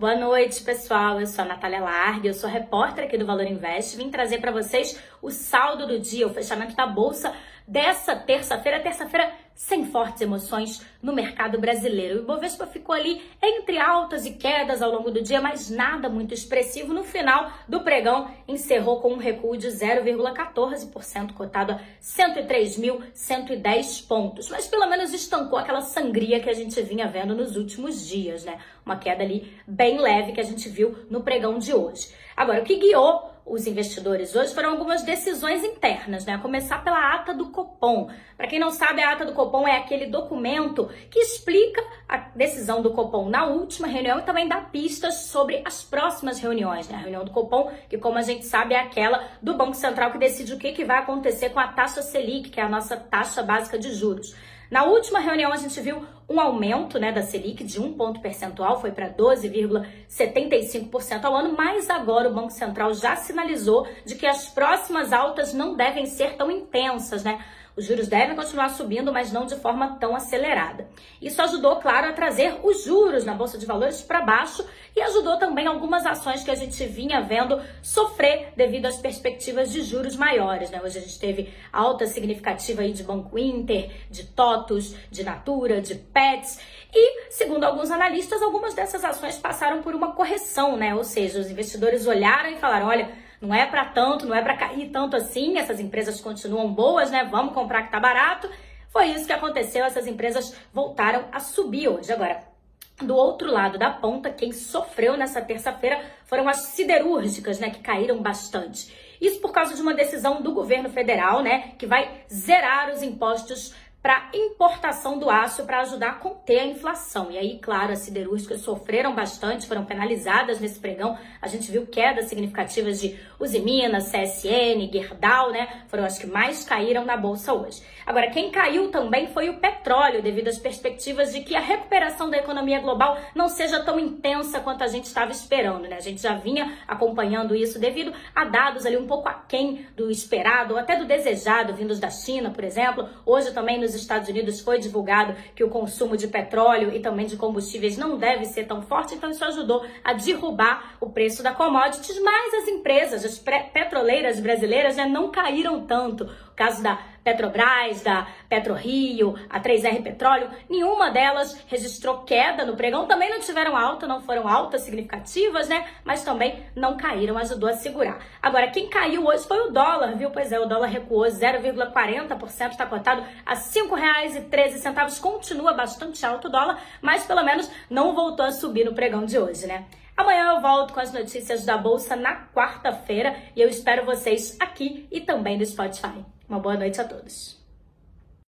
Boa noite, pessoal. Eu sou a Natália Largue, eu sou repórter aqui do Valor Invest. Vim trazer para vocês o saldo do dia, o fechamento da bolsa dessa terça-feira, terça-feira sem fortes emoções no mercado brasileiro. O Ibovespa ficou ali entre altas e quedas ao longo do dia, mas nada muito expressivo. No final do pregão, encerrou com um recuo de 0,14%, cotado a 103.110 pontos. Mas pelo menos estancou aquela sangria que a gente vinha vendo nos últimos dias, né? Uma queda ali bem leve que a gente viu no pregão de hoje. Agora, o que guiou os investidores hoje foram algumas decisões internas, né? A começar pela ata do Copom. Para quem não sabe, a ata do Copom é aquele documento que explica a decisão do Copom na última reunião e também dá pistas sobre as próximas reuniões, né? A reunião do Copom, que como a gente sabe é aquela do Banco Central que decide o que, que vai acontecer com a taxa Selic, que é a nossa taxa básica de juros. Na última reunião, a gente viu um aumento né, da Selic de um ponto percentual, foi para 12,75% ao ano, mas agora o Banco Central já sinalizou de que as próximas altas não devem ser tão intensas, né? Os juros devem continuar subindo, mas não de forma tão acelerada. Isso ajudou, claro, a trazer os juros na Bolsa de Valores para baixo e ajudou também algumas ações que a gente vinha vendo sofrer devido às perspectivas de juros maiores. Né? Hoje a gente teve alta significativa aí de Banco Inter, de TOTUS, de Natura, de Pets e, segundo alguns analistas, algumas dessas ações passaram por uma correção, né? Ou seja, os investidores olharam e falaram, olha, não é para tanto, não é para cair tanto assim, essas empresas continuam boas, né? Vamos comprar que tá barato. Foi isso que aconteceu, essas empresas voltaram a subir hoje. Agora, do outro lado da ponta, quem sofreu nessa terça-feira foram as siderúrgicas, né, que caíram bastante. Isso por causa de uma decisão do governo federal, né, que vai zerar os impostos para importação do aço para ajudar a conter a inflação. E aí, claro, as siderúrgicas sofreram bastante, foram penalizadas nesse pregão. A gente viu quedas significativas de Usiminas, CSN, Gerdau, né? Foram as que mais caíram na bolsa hoje. Agora, quem caiu também foi o petróleo, devido às perspectivas de que a recuperação da economia global não seja tão intensa quanto a gente estava esperando, né? A gente já vinha acompanhando isso devido a dados ali um pouco aquém do esperado, ou até do desejado, vindos da China, por exemplo. Hoje também nos nos Estados Unidos foi divulgado que o consumo de petróleo e também de combustíveis não deve ser tão forte, então isso ajudou a derrubar o preço da commodities, mas as empresas, as petroleiras brasileiras né, não caíram tanto. Caso da Petrobras, da PetroRio, a 3R Petróleo, nenhuma delas registrou queda no pregão, também não tiveram alta, não foram altas significativas, né? Mas também não caíram, ajudou a segurar. Agora, quem caiu hoje foi o dólar, viu? Pois é, o dólar recuou 0,40%, está cotado a R$ 5,13, continua bastante alto o dólar, mas pelo menos não voltou a subir no pregão de hoje, né? Amanhã eu volto com as notícias da Bolsa na quarta-feira e eu espero vocês aqui e também no Spotify. Uma boa noite a todos.